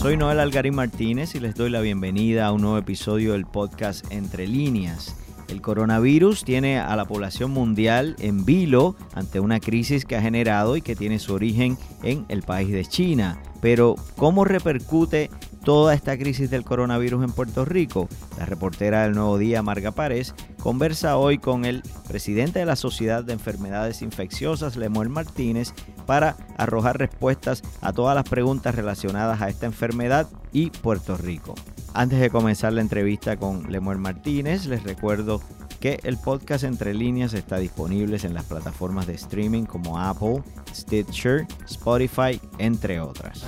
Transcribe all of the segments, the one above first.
Soy Noel Algarín Martínez y les doy la bienvenida a un nuevo episodio del podcast Entre Líneas. El coronavirus tiene a la población mundial en vilo ante una crisis que ha generado y que tiene su origen en el país de China. Pero, ¿cómo repercute toda esta crisis del coronavirus en Puerto Rico? La reportera del Nuevo Día, Marga Párez, conversa hoy con el presidente de la Sociedad de Enfermedades Infecciosas, Lemuel Martínez, para arrojar respuestas a todas las preguntas relacionadas a esta enfermedad y Puerto Rico. Antes de comenzar la entrevista con Lemuel Martínez, les recuerdo que el podcast Entre Líneas está disponible en las plataformas de streaming como Apple, Stitcher, Spotify, entre otras.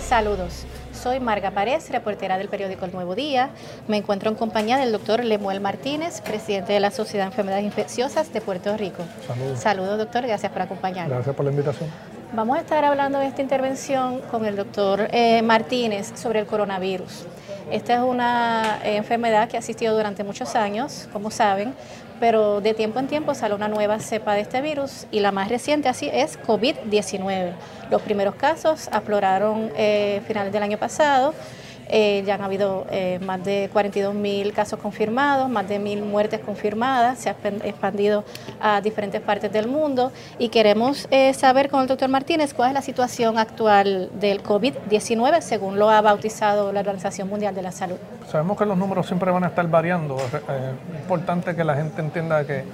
Saludos. Soy Marga Párez, reportera del periódico El Nuevo Día. Me encuentro en compañía del doctor Lemuel Martínez, presidente de la Sociedad de Enfermedades Infecciosas de Puerto Rico. Saludos. Saludos, doctor. Gracias por acompañarnos. Gracias por la invitación. Vamos a estar hablando de esta intervención con el doctor eh, Martínez sobre el coronavirus. Esta es una eh, enfermedad que ha existido durante muchos años, como saben, pero de tiempo en tiempo sale una nueva cepa de este virus y la más reciente así es COVID-19. Los primeros casos afloraron eh, finales del año pasado eh, ya han habido eh, más de 42 mil casos confirmados, más de mil muertes confirmadas, se ha expandido a diferentes partes del mundo y queremos eh, saber con el doctor Martínez cuál es la situación actual del COVID-19 según lo ha bautizado la Organización Mundial de la Salud. Sabemos que los números siempre van a estar variando. Es importante que la gente entienda que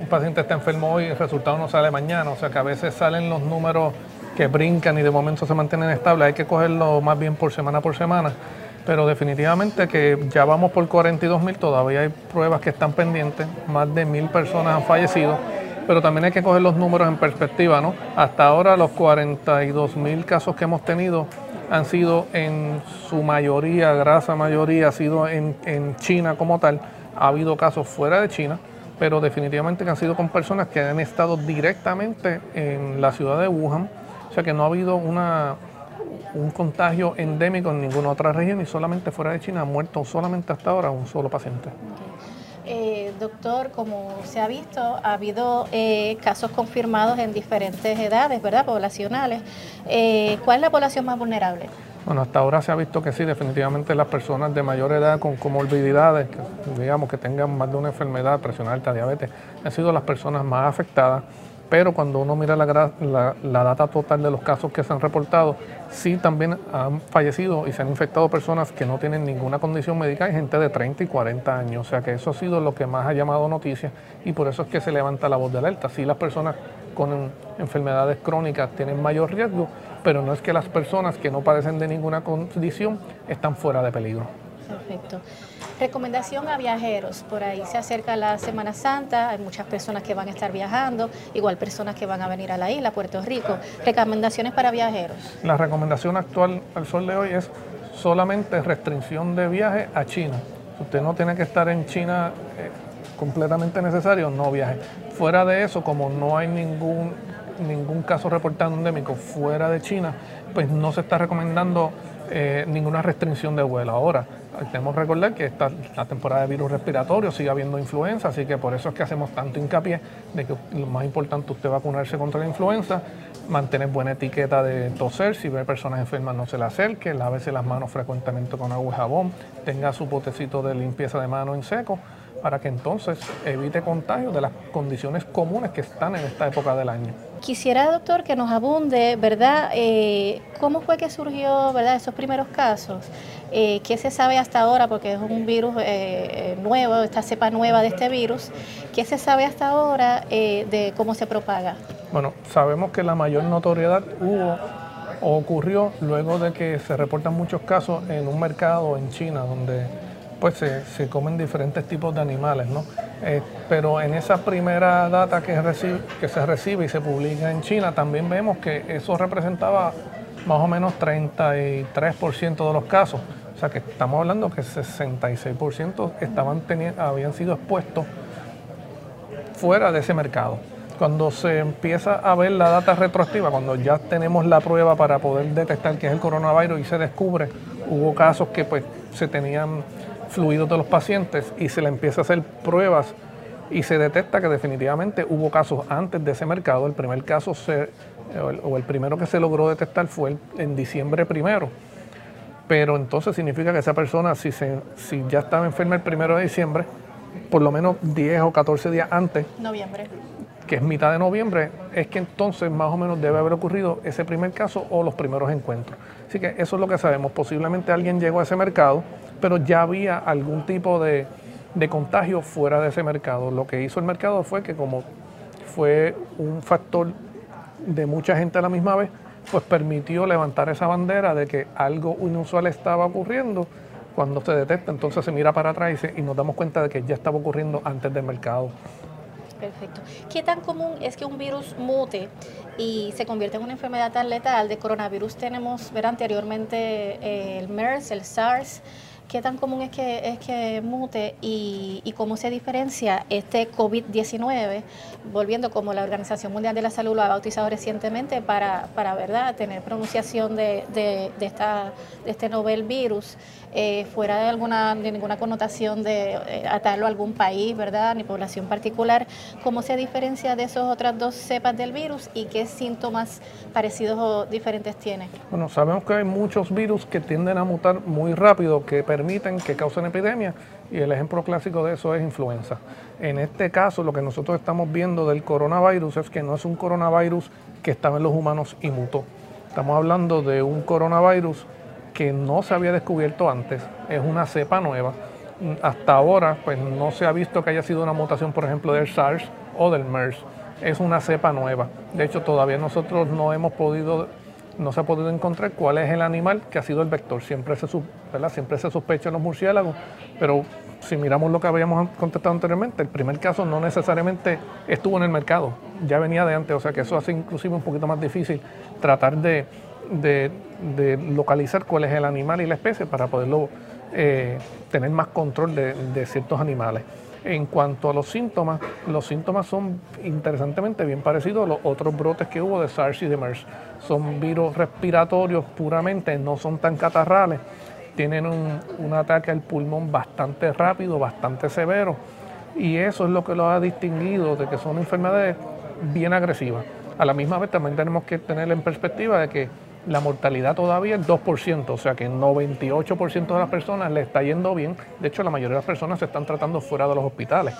un paciente está enfermo hoy y el resultado no sale mañana, o sea que a veces salen los números que brincan y de momento se mantienen estables, hay que cogerlo más bien por semana por semana pero definitivamente que ya vamos por 42 mil, todavía hay pruebas que están pendientes, más de mil personas han fallecido, pero también hay que coger los números en perspectiva, ¿no? Hasta ahora los 42 mil casos que hemos tenido han sido en su mayoría, grasa mayoría, ha sido en, en China como tal, ha habido casos fuera de China, pero definitivamente que han sido con personas que han estado directamente en la ciudad de Wuhan, o sea que no ha habido una, un contagio endémico en ninguna otra región y solamente fuera de China ha muerto solamente hasta ahora un solo paciente. Eh, doctor, como se ha visto, ha habido eh, casos confirmados en diferentes edades, ¿verdad? Poblacionales. Eh, ¿Cuál es la población más vulnerable? Bueno, hasta ahora se ha visto que sí, definitivamente las personas de mayor edad con comorbilidades, digamos que tengan más de una enfermedad, presión alta, diabetes, han sido las personas más afectadas pero cuando uno mira la, la, data total de los casos que se han reportado, sí también han fallecido y se han infectado personas que no tienen ninguna condición médica y gente de 30 y 40 años. O sea que eso ha sido lo que más ha llamado noticia y por eso es que se levanta la voz de alerta. Sí las personas con enfermedades crónicas tienen mayor riesgo, pero no es que las personas que no padecen de ninguna condición están fuera de peligro. Perfecto. Recomendación a viajeros, por ahí se acerca la Semana Santa, hay muchas personas que van a estar viajando, igual personas que van a venir a la isla, Puerto Rico. Recomendaciones para viajeros. La recomendación actual al sol de hoy es solamente restricción de viaje a China. Usted no tiene que estar en China eh, completamente necesario, no viaje. Fuera de eso, como no hay ningún, ningún caso reportado endémico fuera de China, pues no se está recomendando eh, ninguna restricción de vuelo. Ahora, tenemos que recordar que esta la temporada de virus respiratorio, sigue habiendo influenza, así que por eso es que hacemos tanto hincapié de que lo más importante es usted vacunarse contra la influenza, mantener buena etiqueta de toser, si ve personas enfermas no se le acerque, lávese las manos frecuentemente con agua y jabón, tenga su potecito de limpieza de mano en seco para que entonces evite contagio de las condiciones comunes que están en esta época del año. Quisiera, doctor, que nos abunde, ¿verdad? Eh, ¿Cómo fue que surgió, verdad, esos primeros casos? Eh, ¿Qué se sabe hasta ahora? Porque es un virus eh, nuevo, esta cepa nueva de este virus. ¿Qué se sabe hasta ahora de cómo se propaga? Bueno, sabemos que la mayor notoriedad hubo o ocurrió luego de que se reportan muchos casos en un mercado en China donde pues se, comen diferentes tipos de animales, ¿no? Eh, pero en esa primera data que, se recibe y se publica en China, también vemos que eso representaba más o menos 33% de los casos. O sea que estamos hablando que 66% estaban habían sido expuestos fuera de ese mercado. Cuando se empieza a ver la data retroactiva, cuando ya tenemos la prueba para poder detectar que es el coronavirus y se descubre, hubo casos que pues se tenían fluidos de los pacientes y se le empieza a hacer pruebas y se detecta que definitivamente hubo casos antes de ese mercado. El primer caso se o el, primero que se logró detectar fue en diciembre primero. Pero entonces significa que esa persona, si, se, si ya estaba enferma el primero de diciembre, por lo menos 10 o 14 días antes, noviembre. que es mitad de noviembre, es que entonces más o menos debe haber ocurrido ese primer caso o los primeros encuentros. Así que eso es lo que sabemos. Posiblemente alguien llegó a ese mercado, pero ya había algún tipo de, de contagio fuera de ese mercado. Lo que hizo el mercado fue que como fue un factor de mucha gente a la misma vez, pues permitió levantar esa bandera de que algo inusual estaba ocurriendo cuando se detecta, entonces se mira para atrás y, nos damos cuenta de que ya estaba ocurriendo antes del mercado. Perfecto. ¿Qué tan común es que un virus mute y se convierte en una enfermedad tan letal? De coronavirus tenemos, ver anteriormente eh, el MERS, el SARS, ¿Qué tan común es que, es que mute y, cómo se diferencia este COVID-19? Volviendo como la Organización Mundial de la Salud lo ha bautizado recientemente para, para ¿verdad? tener pronunciación de, de, esta, de este novel virus, eh, fuera de, alguna, de ninguna connotación de eh, atarlo a algún país, ¿verdad? ni población particular. ¿Cómo se diferencia de esas otras dos cepas del virus y qué síntomas parecidos o diferentes tiene? Bueno, sabemos que hay muchos virus que tienden a mutar muy rápido, que permiten que causen epidemias y el ejemplo clásico de eso es influenza. En este caso, lo que nosotros estamos viendo del coronavirus es que no es un coronavirus que estaba en los humanos y mutó. Estamos hablando de un coronavirus que no se había descubierto antes, es una cepa nueva. Hasta ahora, pues no se ha visto que haya sido una mutación, por ejemplo, del SARS o del MERS. Es una cepa nueva. De hecho, todavía nosotros no hemos podido no se ha podido encontrar cuál es el animal que ha sido el vector. Siempre se, Siempre se sospecha en los murciélagos, pero si miramos lo que habíamos contestado anteriormente, el primer caso no necesariamente estuvo en el mercado, ya venía de antes, o sea que eso hace inclusive un poquito más difícil tratar de, localizar cuál es el animal y la especie para poderlo eh, tener más control de ciertos animales. En cuanto a los síntomas, los síntomas son interesantemente bien parecidos a los otros brotes que hubo de SARS y de MERS. Son virus respiratorios puramente, no son tan catarrales, tienen un, ataque al pulmón bastante rápido, bastante severo, y eso es lo que los ha distinguido de que son enfermedades bien agresivas. A la misma vez también tenemos que tener en perspectiva de que la mortalidad todavía es 2%, o sea que 98% de las personas le está yendo bien. De hecho, la mayoría de las personas se están tratando fuera de los hospitales.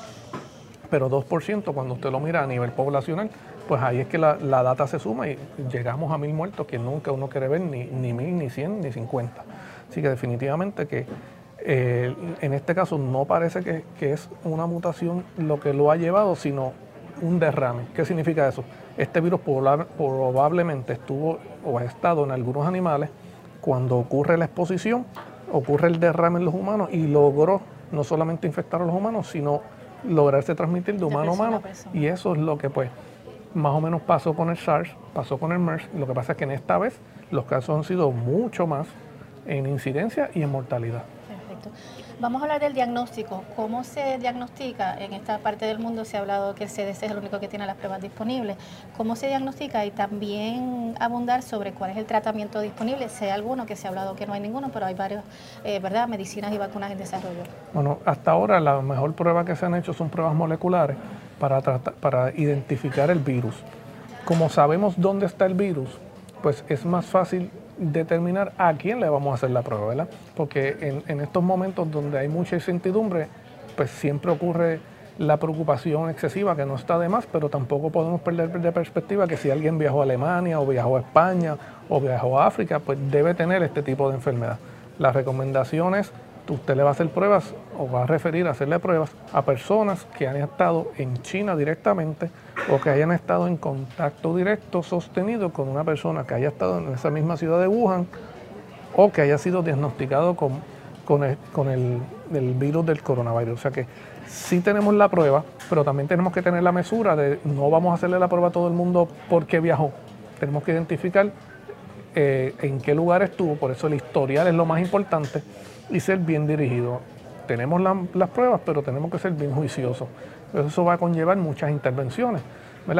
Pero 2%, cuando usted lo mira a nivel poblacional, pues ahí es que la, data se suma y llegamos a mil muertos que nunca uno quiere ver, ni, ni mil, ni cien, ni cincuenta. Así que definitivamente que eh, en este caso no parece que, que es una mutación lo que lo ha llevado, sino un derrame. ¿Qué significa eso? Este virus probablemente estuvo o ha estado en algunos animales cuando ocurre la exposición, ocurre el derrame en los humanos y logró no solamente infectar a los humanos, sino lograrse transmitir de humano a humano. Y eso es lo que pues más o menos pasó con el SARS, pasó con el MERS. Lo que pasa es que en esta vez los casos han sido mucho más en incidencia y en mortalidad. Vamos a hablar del diagnóstico. ¿Cómo se diagnostica? En esta parte del mundo se ha hablado que el CDC es el único que tiene las pruebas disponibles. ¿Cómo se diagnostica? Y también abundar sobre cuál es el tratamiento disponible. Sé alguno que se ha hablado que no hay ninguno, pero hay varios, eh, ¿verdad? Medicinas y vacunas en desarrollo. Bueno, hasta ahora la mejor prueba que se han hecho son pruebas moleculares para, para identificar el virus. Como sabemos dónde está el virus, pues es más fácil determinar a quién le vamos a hacer la prueba, ¿verdad? Porque en, estos momentos donde hay mucha incertidumbre, pues siempre ocurre la preocupación excesiva, que no está de más, pero tampoco podemos perder de perspectiva que si alguien viajó a Alemania o viajó a España o viajó a África, pues debe tener este tipo de enfermedad. Las recomendaciones usted le va a hacer pruebas o va a referir a hacerle pruebas a personas que han estado en China directamente o que hayan estado en contacto directo sostenido con una persona que haya estado en esa misma ciudad de Wuhan o que haya sido diagnosticado con, con, el, virus del coronavirus. O sea que sí tenemos la prueba, pero también tenemos que tener la mesura de no vamos a hacerle la prueba a todo el mundo porque viajó. Tenemos que identificar eh, en qué lugar estuvo, por eso el historial es lo más importante y ser bien dirigido. Tenemos las pruebas, pero tenemos que ser bien juiciosos. Eso va a conllevar muchas intervenciones.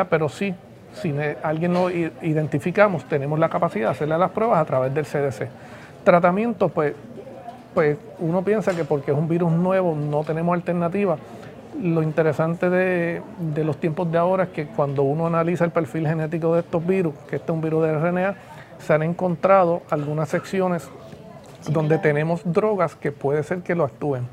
Pero sí, si alguien lo identificamos, tenemos la capacidad de hacerle las pruebas a través del CDC. Tratamiento, pues, pues uno piensa que porque es un virus nuevo no tenemos alternativa, lo interesante de, los tiempos de ahora es que cuando uno analiza el perfil genético de estos virus, que este es un virus de RNA, se han encontrado algunas secciones donde tenemos drogas que puede ser que lo actúen.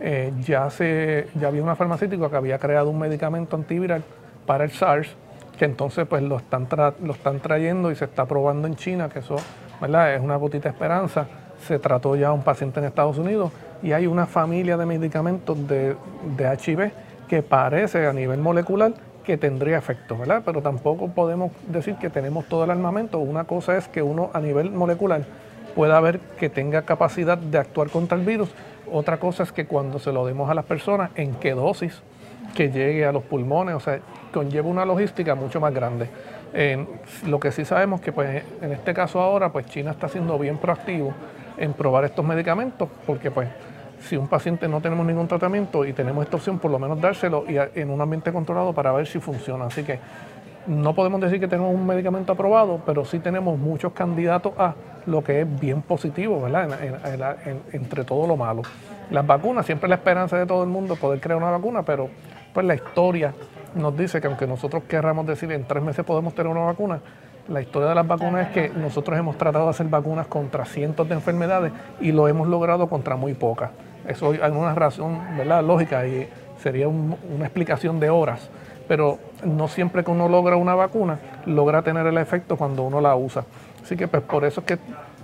Eh, ya, se, ya había una farmacéutica que había creado un medicamento antiviral para el SARS, que entonces pues lo están, lo están trayendo y se está probando en China, que eso es una gotita esperanza. Se trató ya un paciente en Estados Unidos y hay una familia de medicamentos de, de HIV que parece a nivel molecular que tendría efecto, ¿verdad? Pero tampoco podemos decir que tenemos todo el armamento. Una cosa es que uno a nivel molecular pueda ver que tenga capacidad de actuar contra el virus. Otra cosa es que cuando se lo demos a las personas, en qué dosis, que llegue a los pulmones, o sea, conlleva una logística mucho más grande. lo que sí sabemos que pues, en este caso ahora, pues China está siendo bien proactivo en probar estos medicamentos, porque pues si un paciente no tenemos ningún tratamiento y tenemos esta opción, por lo menos dárselo y en un ambiente controlado para ver si funciona. Así que no podemos decir que tenemos un medicamento aprobado, pero sí tenemos muchos candidatos a lo que es bien positivo, ¿verdad? entre todo lo malo. Las vacunas, siempre la esperanza de todo el mundo poder crear una vacuna, pero pues la historia nos dice que aunque nosotros querramos decir en tres meses podemos tener una vacuna, la historia de las vacunas es que nosotros hemos tratado de hacer vacunas contra cientos de enfermedades y lo hemos logrado contra muy pocas. Eso hay una razón ¿verdad? lógica y sería una explicación de horas pero no siempre que uno logra una vacuna, logra tener el efecto cuando uno la usa. Así que pues por eso es que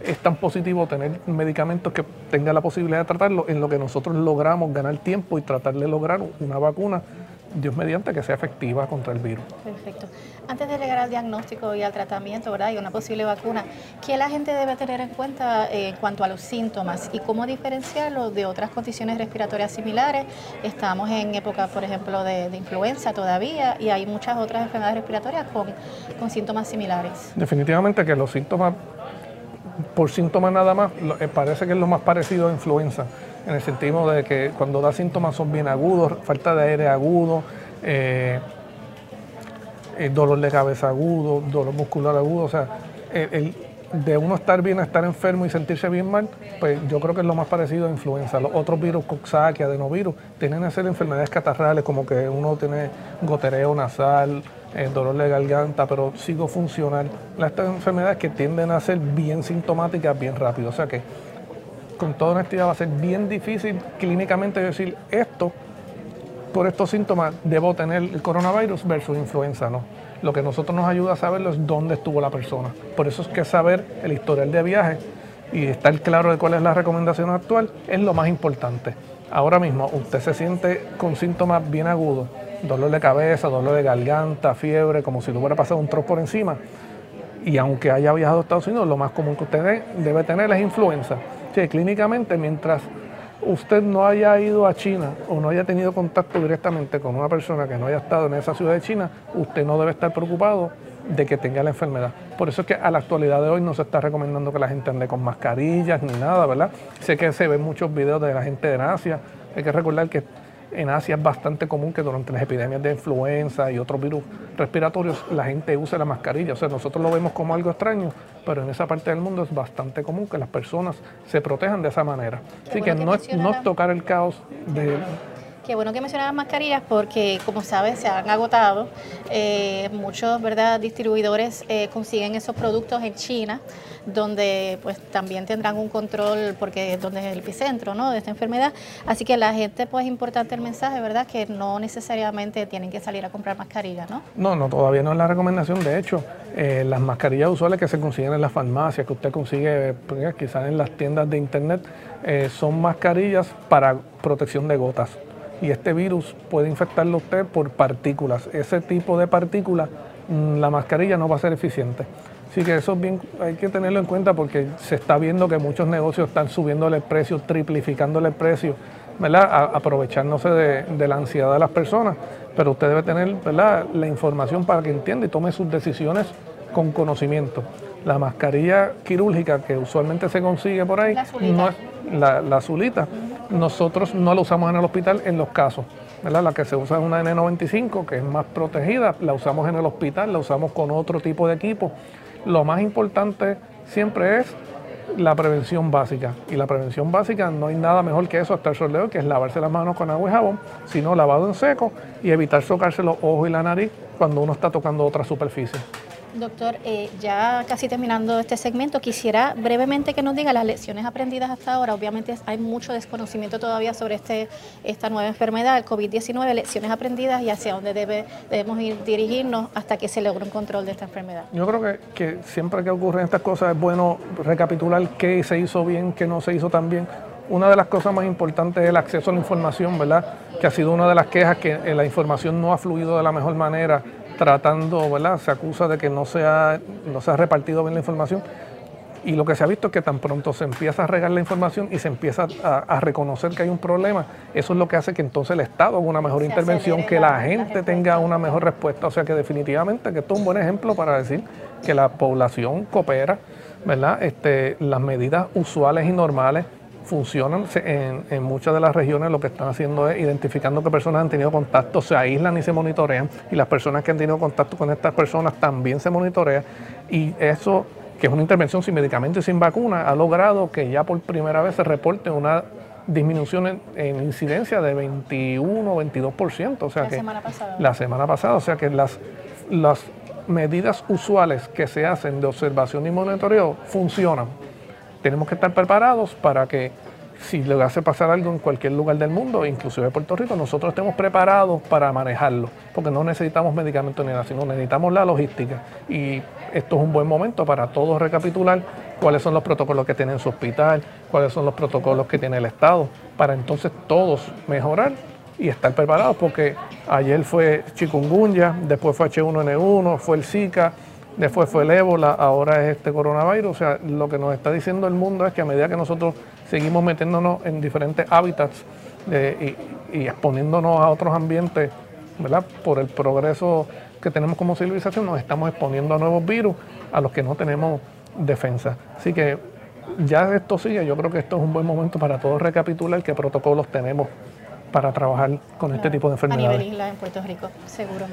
es tan positivo tener medicamentos que tengan la posibilidad de tratarlo, en lo que nosotros logramos ganar tiempo y tratar de lograr una vacuna Dios mediante que sea efectiva contra el virus. Perfecto. Antes de llegar al diagnóstico y al tratamiento, ¿verdad? Y una posible vacuna, ¿qué la gente debe tener en cuenta eh, en cuanto a los síntomas y cómo diferenciarlos de otras condiciones respiratorias similares? Estamos en época, por ejemplo, de, influenza todavía y hay muchas otras enfermedades respiratorias con, con síntomas similares. Definitivamente que los síntomas, por síntomas nada más, eh, parece que es lo más parecido a influenza en el sentido de que cuando da síntomas son bien agudos, falta de aire agudo, eh, eh, dolor de cabeza agudo, dolor muscular agudo, o sea, el, de uno estar bien a estar enfermo y sentirse bien mal, pues yo creo que es lo más parecido a influenza. Los otros virus, Coxsackie, adenovirus, tienen que ser enfermedades catarrales, como que uno tiene gotereo nasal, eh, dolor de garganta, pero sigo funcional. Estas enfermedades que tienden a ser bien sintomáticas bien rápido. O sea que con toda honestidad va a ser bien difícil clínicamente decir esto, por estos síntomas debo tener el coronavirus versus influenza, no. Lo que nosotros nos ayuda a saberlo es dónde estuvo la persona. Por eso es que saber el historial de viaje y estar claro de cuál es la recomendación actual es lo más importante. Ahora mismo usted se siente con síntomas bien agudos, dolor de cabeza, dolor de garganta, fiebre, como si le hubiera pasado un trozo por encima. Y aunque haya viajado a Estados Unidos, lo más común que usted debe tener es influenza clínicamente mientras usted no haya ido a China o no haya tenido contacto directamente con una persona que no haya estado en esa ciudad de China, usted no debe estar preocupado de que tenga la enfermedad. Por eso es que a la actualidad de hoy no se está recomendando que la gente ande con mascarillas ni nada, ¿verdad? Sé que se ven muchos videos de la gente de Asia. Hay que recordar que en Asia es bastante común que durante las epidemias de influenza y otros virus respiratorios la gente use la mascarilla. O sea, nosotros lo vemos como algo extraño, pero en esa parte del mundo es bastante común que las personas se protejan de esa manera. Así que, no, es, no tocar el caos de Qué bueno que mencionas mascarillas porque, como sabes, se han agotado. Eh, muchos ¿verdad? distribuidores eh, consiguen esos productos en China, donde pues también tendrán un control porque es donde es el epicentro ¿no? de esta enfermedad. Así que la gente, pues es importante el mensaje, ¿verdad? Que no necesariamente tienen que salir a comprar mascarillas, ¿no? No, no, todavía no es la recomendación. De hecho, eh, las mascarillas usuales que se consiguen en las farmacias, que usted consigue pues, quizás en las tiendas de internet, son mascarillas para protección de gotas y este virus puede infectarlo usted por partículas. Ese tipo de partículas, mm, la mascarilla no va a ser eficiente. Así que eso bien, hay que tenerlo en cuenta porque se está viendo que muchos negocios están subiendo el precio, triplificando el precio, ¿verdad? aprovechándose de, la ansiedad de las personas. Pero usted debe tener ¿verdad? la información para que entienda y tome sus decisiones con conocimiento. La mascarilla quirúrgica que usualmente se consigue por ahí, no es la, la azulita, nosotros no la usamos en el hospital en los casos. La que se usa es una N95, que es más protegida, la usamos en el hospital, la usamos con otro tipo de equipo. Lo más importante siempre es la prevención básica. Y la prevención básica no hay nada mejor que eso hasta el soleo, que es lavarse las manos con agua y jabón, sino lavado en seco y evitar socarse los ojos y la nariz cuando uno está tocando otra superficie. Doctor, eh, ya casi terminando este segmento, quisiera brevemente que nos diga las lecciones aprendidas hasta ahora. Obviamente hay mucho desconocimiento todavía sobre este, esta nueva enfermedad, el COVID-19, lecciones aprendidas y hacia dónde debe, debemos ir dirigirnos hasta que se logre un control de esta enfermedad. Yo creo que, que siempre que ocurren estas cosas es bueno recapitular qué se hizo bien, qué no se hizo tan bien. Una de las cosas más importantes es el acceso a la información, ¿verdad? Que ha sido una de las quejas que la información no ha fluido de la mejor manera tratando, ¿verdad? Se acusa de que no se, ha, no se ha repartido bien la información. Y lo que se ha visto es que tan pronto se empieza a regar la información y se empieza a, reconocer que hay un problema, eso es lo que hace que entonces el Estado haga una mejor intervención, que la, gente tenga una mejor respuesta. O sea que definitivamente que esto es un buen ejemplo para decir que la población coopera, ¿verdad? Este, las medidas usuales y normales funcionan. En, muchas de las regiones lo que están haciendo es identificando que personas han tenido contacto, se aíslan y se monitorean, y las personas que han tenido contacto con estas personas también se monitorean, y eso, que es una intervención sin medicamentos y sin vacuna, ha logrado que ya por primera vez se reporte una disminución en, incidencia de 21 o 22%. O sea la que semana pasada. La semana pasada, o sea que las, las medidas usuales que se hacen de observación y monitoreo funcionan tenemos que estar preparados para que si le hace pasar algo en cualquier lugar del mundo, inclusive en Puerto Rico, nosotros estemos preparados para manejarlo, porque no necesitamos medicamentos ni nada, sino necesitamos la logística. Y esto es un buen momento para todos recapitular cuáles son los protocolos que tiene su hospital, cuáles son los protocolos que tiene el Estado, para entonces todos mejorar y estar preparados, porque ayer fue chikungunya, después fue H1N1, fue el Zika, después fue el ébola, ahora es este coronavirus. O sea, lo que nos está diciendo el mundo es que a medida que nosotros seguimos metiéndonos en diferentes hábitats y, exponiéndonos a otros ambientes, ¿verdad? Por el progreso que tenemos como civilización, nos estamos exponiendo a nuevos virus a los que no tenemos defensa. Así que ya esto sigue, yo creo que esto es un buen momento para todos recapitular qué protocolos tenemos para trabajar con este tipo de enfermedades. A nivel isla en Puerto Rico, seguro.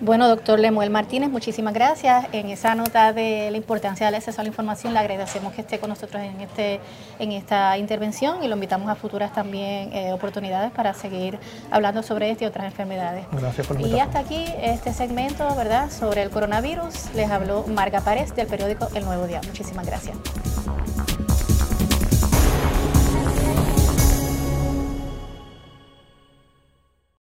Bueno, doctor Lemuel Martínez, muchísimas gracias. En esa nota de la importancia del acceso a la información, le agradecemos que esté con nosotros en, este, en esta intervención y lo invitamos a futuras también eh, oportunidades para seguir hablando sobre este y otras enfermedades. Gracias por Y hasta aquí este segmento, ¿verdad?, sobre el coronavirus. Les habló Marga Párez del periódico El Nuevo Día. Muchísimas gracias.